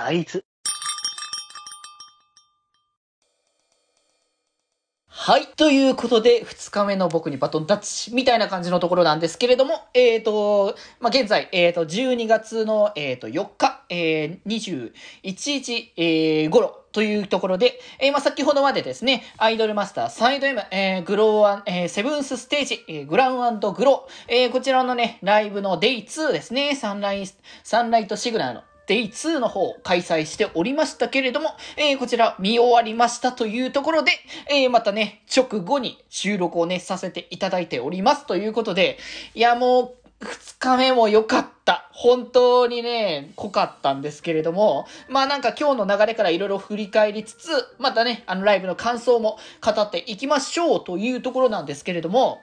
大豆。はい。ということで、2日目の僕にバトンタッチみたいな感じのところなんですけれども、えっ、ー、と、まあ、現在、えっ、ー、と、12月の、えっ、ー、と、4日、えー、21日、えー、頃というところで、えー、まあ、先ほどまでですね、アイドルマスターサイド M、えー、グローえー、セブンスステージ、えー、グラウングロー、えー、こちらのね、ライブのデイ2ですね、サンライ、サンライトシグナルのデイ2の方開催しておりましたけれども、えー、こちら見終わりましたというところで、えー、またね、直後に収録をね、させていただいておりますということで、いやもう、二日目も良かった。本当にね、濃かったんですけれども、まあなんか今日の流れから色々振り返りつつ、またね、あのライブの感想も語っていきましょうというところなんですけれども、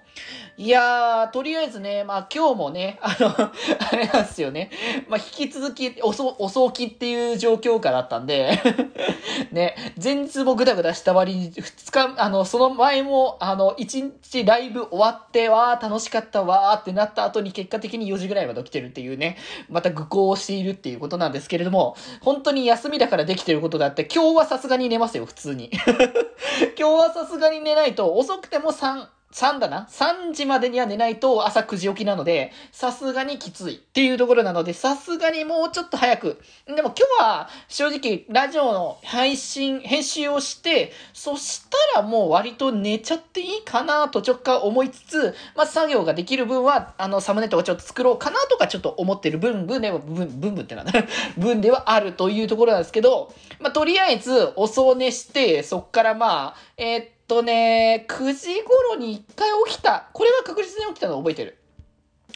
いやー、とりあえずね、まあ今日もね、あの あれなんですよね。まあ引き続き遅、遅起きっていう状況下だったんで ね、前日もグダグダした割に、二日、あの、その前も、あの、一日ライブ終わって、わー楽しかったわーってなった後に結果的に4時ぐらいまで起きてるっていうね、また愚行をしているっていうことなんですけれども、本当に休みだからできてることだって、今日はさすがに寝ますよ、普通に。今日はさすがに寝ないと、遅くても3、3だな ?3 時までには寝ないと朝9時起きなので、さすがにきついっていうところなので、さすがにもうちょっと早く。でも今日は正直ラジオの配信、編集をして、そしたらもう割と寝ちゃっていいかなと直感思いつつ、まあ作業ができる分は、あのサムネとかちょっと作ろうかなとかちょっと思ってる分、分では、分、分分ってなんだ 分ではあるというところなんですけど、まあとりあえず遅寝して、そっからまあ、えー、っととね、9時頃に1回起きた。これは確実に起きたの覚えてる。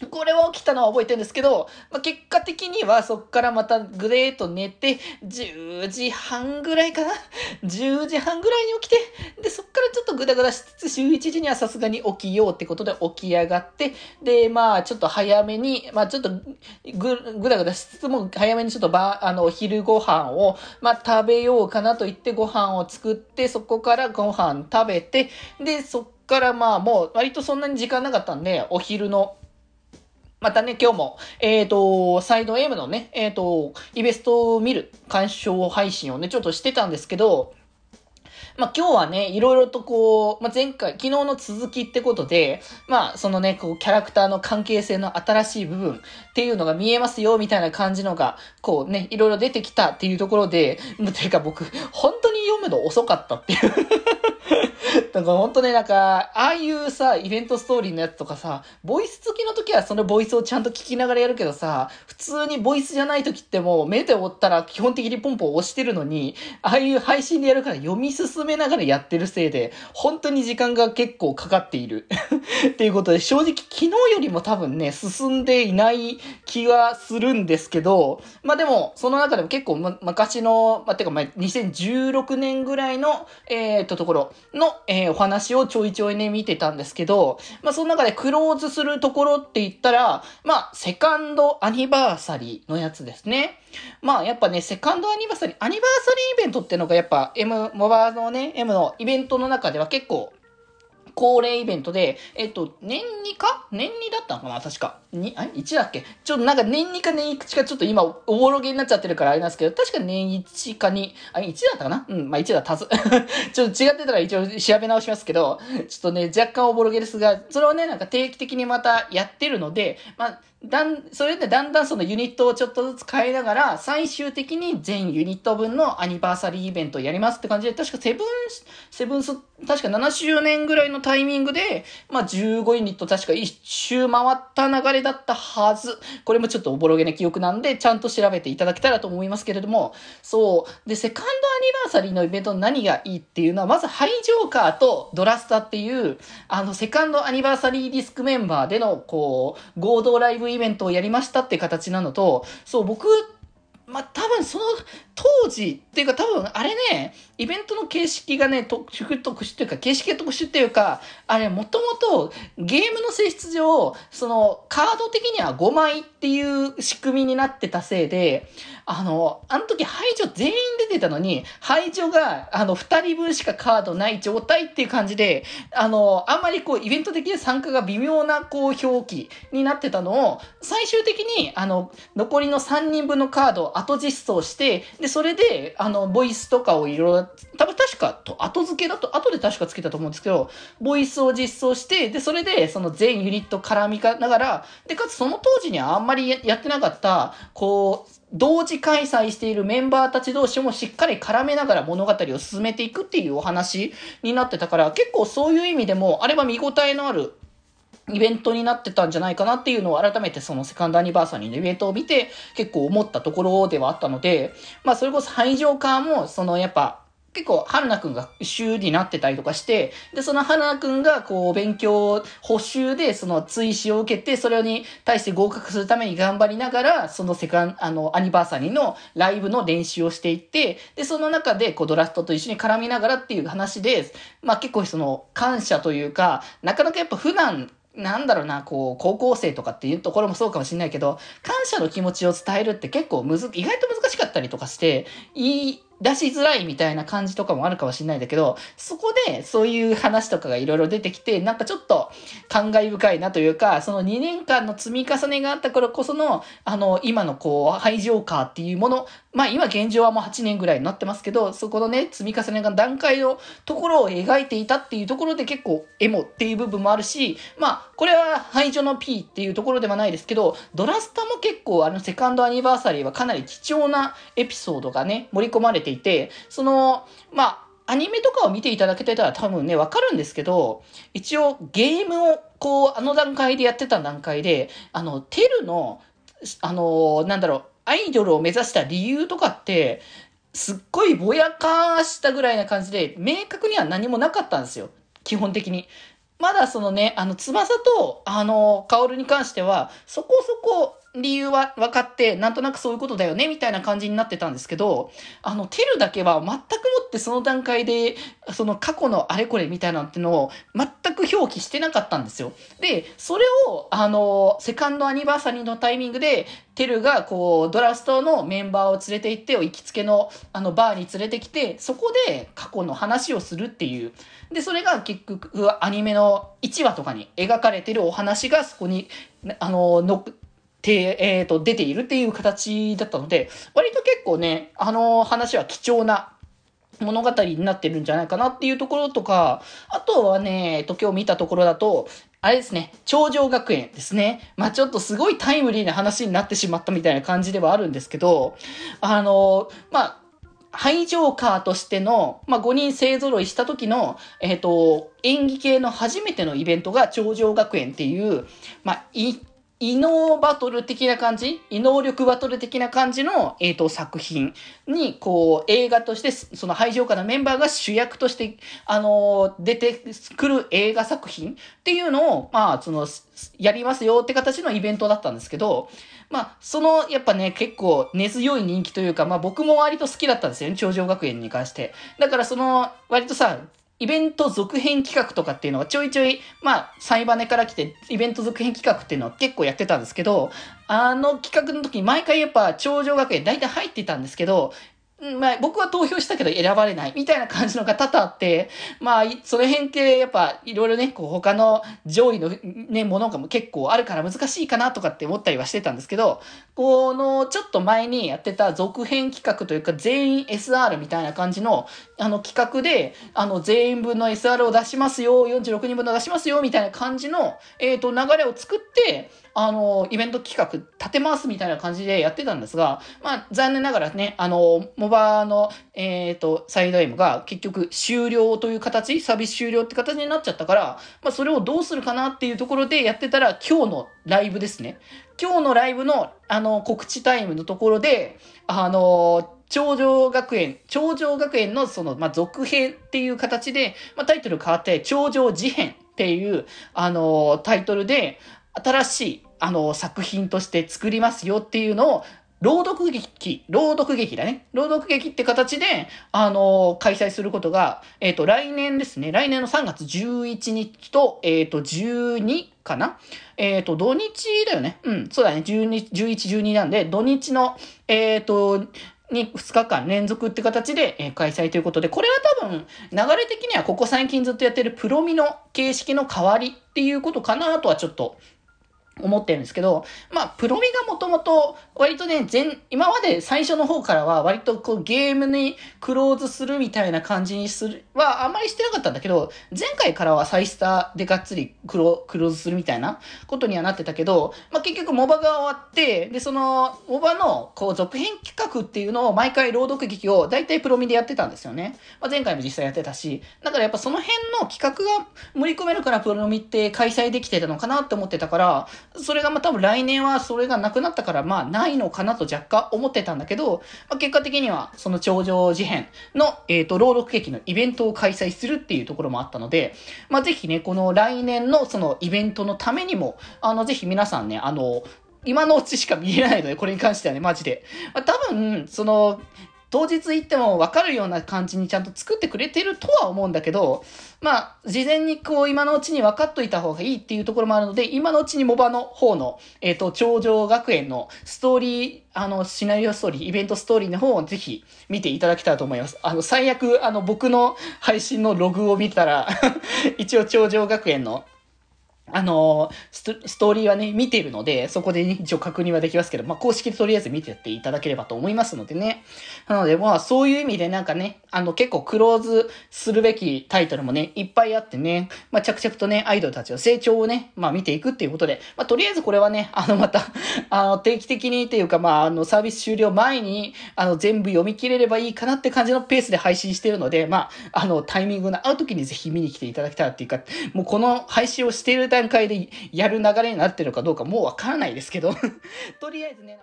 これは起きたのは覚えてるんですけど、まあ、結果的にはそっからまたグレーと寝て、10時半ぐらいかな ?10 時半ぐらいに起きて、で、そっからちょっとグダグダしつつ、週1時にはさすがに起きようってことで起き上がって、で、まあ、ちょっと早めに、まあ、ちょっとぐ、ぐだぐだしつつも、早めにちょっとば、あの、昼ご飯を、まあ、食べようかなと言ってご飯を作って、そこからご飯食べて、で、そっからまあ、もう、割とそんなに時間なかったんで、お昼の、またね、今日も、えっ、ー、と、サイド M のね、えっ、ー、と、イベストを見る鑑賞配信をね、ちょっとしてたんですけど、まあ、今日はね、いろいろとこう、まあ、前回、昨日の続きってことで、まあ、そのね、こう、キャラクターの関係性の新しい部分っていうのが見えますよ、みたいな感じのが、こうね、いろいろ出てきたっていうところで、ていうか僕、本当に読むの遅かったっていう。だから本当ね、なんか、ああいうさ、イベントストーリーのやつとかさ、ボイス付きの時はそのボイスをちゃんと聞きながらやるけどさ、普通にボイスじゃない時ってもう目で追ったら基本的にポンポン押してるのに、ああいう配信でやるから読み進めながらやってるせいで、本当に時間が結構かかっている。っていうことで、正直昨日よりも多分ね、進んでいない気はするんですけど、まあでも、その中でも結構、ま、昔の、まあ、てかまあ、2016年ぐらいの、えー、っとところの、えー、お話をちょいちょいね、見てたんですけど、まあ、その中でクローズするところって言ったら、まあ、セカンドアニバーサリーのやつですね。まあ、やっぱね、セカンドアニバーサリー、アニバーサリーイベントってのがやっぱ M、モバーのね、M のイベントの中では結構、恒例イベントで、えっと、年2か？年2だったのかな？確か。に、あ ?1 だっけ？ちょっとなんか年2か年1かちょっと今、おぼろげになっちゃってるからあれなんですけど、確か年1か2、あ、1だったかな？うん、まあ1だったず。ちょっと違ってたら一応調べ直しますけど、ちょっとね、若干おぼろげですが、それをね、なんか定期的にまたやってるので、まあ、だん、それでだんだんそのユニットをちょっとずつ変えながら、最終的に全ユニット分のアニバーサリーイベントをやりますって感じで、確かセブン、セブンス、確か7周年ぐらいのタイミングで、まあ15ユニット確か一周回った流れだったはず。これもちょっとおぼろげな記憶なんで、ちゃんと調べていただけたらと思いますけれども、そう。で、セカンドアニバーサリーのイベントの何がいいっていうのは、まずハイジョーカーとドラスタっていう、あの、セカンドアニバーサリーディスクメンバーでの、こう、合同ライブイベントをやりましたって形なのと、そう、僕、まあ、多分その当時っていうか多分あれね、イベントの形式がね、特殊特殊っていうか、形式が特殊っていうか、あれもともとゲームの性質上、そのカード的には5枚っていう仕組みになってたせいで、あの、あの時排除全員出てたのに、排除があの2人分しかカードない状態っていう感じで、あの、あんまりこうイベント的な参加が微妙なこう表記になってたのを、最終的にあの、残りの3人分のカードを後実装して、で、それで、あの、ボイスとかをいろいろ、多分確か、と後付けだと、後で確かつけたと思うんですけど、ボイスを実装して、で、それで、その全ユニット絡みかながら、で、かつその当時にはあんまりやってなかった、こう、同時開催しているメンバーたち同士もしっかり絡めながら物語を進めていくっていうお話になってたから、結構そういう意味でも、あれは見応えのあるイベントになってたんじゃないかなっていうのを改めてそのセカンドアニバーサリーのイベントを見て結構思ったところではあったので、まあそれこそ排上側もそのやっぱ結構、春菜くんが週になってたりとかして、で、その春菜くんが、こう、勉強、補習で、その追試を受けて、それに対して合格するために頑張りながら、そのセカン、あの、アニバーサリーのライブの練習をしていって、で、その中で、こう、ドラフトと一緒に絡みながらっていう話で、まあ結構その、感謝というか、なかなかやっぱ普段、なんだろうな、こう、高校生とかっていうところもそうかもしれないけど、感謝の気持ちを伝えるって結構むず、意外と難しかったりとかして、いい、出しづらいみたいな感じとかもあるかもしれないんだけど、そこでそういう話とかがいろいろ出てきて、なんかちょっと感慨深いなというか、その2年間の積み重ねがあったからこその、あの、今のこう、廃場化っていうもの、まあ今現状はもう8年ぐらいになってますけど、そこのね、積み重ねが段階のところを描いていたっていうところで結構エモっていう部分もあるし、まあこれは廃場の P っていうところではないですけど、ドラスタも結構あのセカンドアニバーサリーはかなり貴重なエピソードがね、盛り込まれていて、その、まあ、アニメとかを見ていただけてたら多分ね、わかるんですけど、一応ゲームをこう、あの段階でやってた段階で、あの、テルの、あの、なんだろう、アイドルを目指した理由とかって、すっごいぼやかしたぐらいな感じで、明確には何もなかったんですよ。基本的に。まだそのね、あの、翼と、あの、カオルに関しては、そこそこ理由は分かって、なんとなくそういうことだよね、みたいな感じになってたんですけど、あの、テルだけは全くもってその段階で、その過去のあれこれみたいなってのを全く表記してなかったんですよ。で、それを、あの、セカンドアニバーサリーのタイミングで、テルがこう、ドラストのメンバーを連れて行って、行きつけの、あの、バーに連れてきて、そこで過去の話をするっていう。で、それが結局、アニメの1話とかに描かれてるお話がそこに、あの、の、て、えっ、ー、と、出ているっていう形だったので、割と結構ね、あの話は貴重な物語になってるんじゃないかなっていうところとか、あとはね、えっと、今日見たところだと、あれですね、頂上学園ですね。まあちょっとすごいタイムリーな話になってしまったみたいな感じではあるんですけど、あの、まあハジョーカーとしての、まあ、5人勢揃いした時の、えっ、ー、と、演技系の初めてのイベントが頂上学園っていう、まあ、異能バトル的な感じ？異能力バトル的な感じの、えっ、ー、と、作品に、こう、映画として、その廃場下のメンバーが主役として、あのー、出てくる映画作品っていうのを、まあ、その、やりますよって形のイベントだったんですけど、まあ、その、やっぱね、結構根強い人気というか、まあ僕も割と好きだったんですよね、頂上学園に関して。だからその、割とさ、イベント続編企画とかっていうのはちょいちょい、まあ、サイバネから来て、イベント続編企画っていうのは結構やってたんですけど、あの企画の時に毎回やっぱ、頂上学園大体入ってたんですけど、まあ、僕は投票したけど選ばれないみたいな感じのが多々あって、まあ、その辺ってやっぱいろいろね、こう他の上位のね、ものが結構あるから難しいかなとかって思ったりはしてたんですけど、このちょっと前にやってた続編企画というか全員 SR みたいな感じのあの企画で、あの全員分の SR を出しますよ、46人分の出しますよみたいな感じの、えっ、と流れを作って、あの、イベント企画立てますみたいな感じでやってたんですが、まあ、残念ながらね、あの、モバの、えっ、ー、と、サイド M が結局終了という形、サービス終了って形になっちゃったから、まあ、それをどうするかなっていうところでやってたら、今日のライブですね。今日のライブの、あの、告知タイムのところで、あの、頂上学園、頂上学園のその、まあ、続編っていう形で、まあ、タイトル変わって、頂上事変っていう、あの、タイトルで、新しい、あの、作品として作りますよっていうのを、朗読劇、朗読劇だね。朗読劇って形で、あの開催することが、えっ、ー、と、来年ですね。来年の3月11日と、えっ、ー、と、12かなえっ、と、土日だよね。うん、そうだね。12、11、12なんで、土日の、えっ、と、に2日間連続って形で、え開催ということで、これは多分、流れ的にはここ最近ずっとやってるプロミの形式の代わりっていうことかなとはちょっと思ってるんですけど、まあ、プロミがもともと、割とね、全、今まで最初の方からは、割とこう、ゲームにクローズするみたいな感じにする、は、あんまりしてなかったんだけど、前回からはサイスターでがっつりクロ、クローズするみたいなことにはなってたけど、まあ、結局、モバが終わって、で、その、モバの、こう、続編企画っていうのを、毎回朗読劇を、大体プロミでやってたんですよね。まあ、前回も実際やってたし、だからやっぱその辺の企画が盛り込めるから、プロミって開催できてたのかなって思ってたから、それがまあ多分来年はそれがなくなったからまあないのかなと若干思ってたんだけど、まあ、結果的にはその頂上事変の、えっ、ー、と、朗読劇のイベントを開催するっていうところもあったので、まあぜひね、この来年のそのイベントのためにも、あの、ぜひ皆さんね、あの、今のうちしか見えないので、これに関してはね、マジで。まあ、多分、その、当日行っても分かるような感じにちゃんと作ってくれてるとは思うんだけど、まあ、事前にこう今のうちに分かっといた方がいいっていうところもあるので、今のうちにモバの方の、えっ、ー、と、頂上学園のストーリー、あの、シナリオストーリー、イベントストーリーの方をぜひ見ていただきたいと思います。あの、最悪、あの、僕の配信のログを見たら 一応頂上学園のあのスト、ストーリーはね、見てるので、そこで、ね、一応確認はできますけど、まあ、公式でとりあえず見てっていただければと思いますのでね。なので、まあ、そういう意味でなんかね、あの、結構クローズするべきタイトルもね、いっぱいあってね、まあ、着々とね、アイドルたちの成長をね、まあ、見ていくっていうことで、まあ、とりあえずこれはね、あの、またあの、定期的にっていうか、まあ、あの、サービス終了前に、あの、全部読み切れればいいかなって感じのペースで配信してるので、まあ、あの、タイミングの合う時にぜひ見に来ていただきたいっていうか、もうこの配信をしている段階で、やる流れになってるかどうかもうわからないですけど とりあえずね。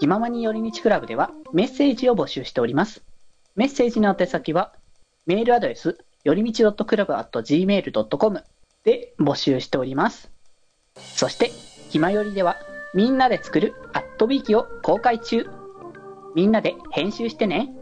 気ままに寄り道クラブではメッセージを募集しております。メッセージの宛先は、メールアドレス、よりみち .club.gmail.com で募集しております。そして、ひまよりでは、みんなで作るアットビーキを公開中。みんなで編集してね。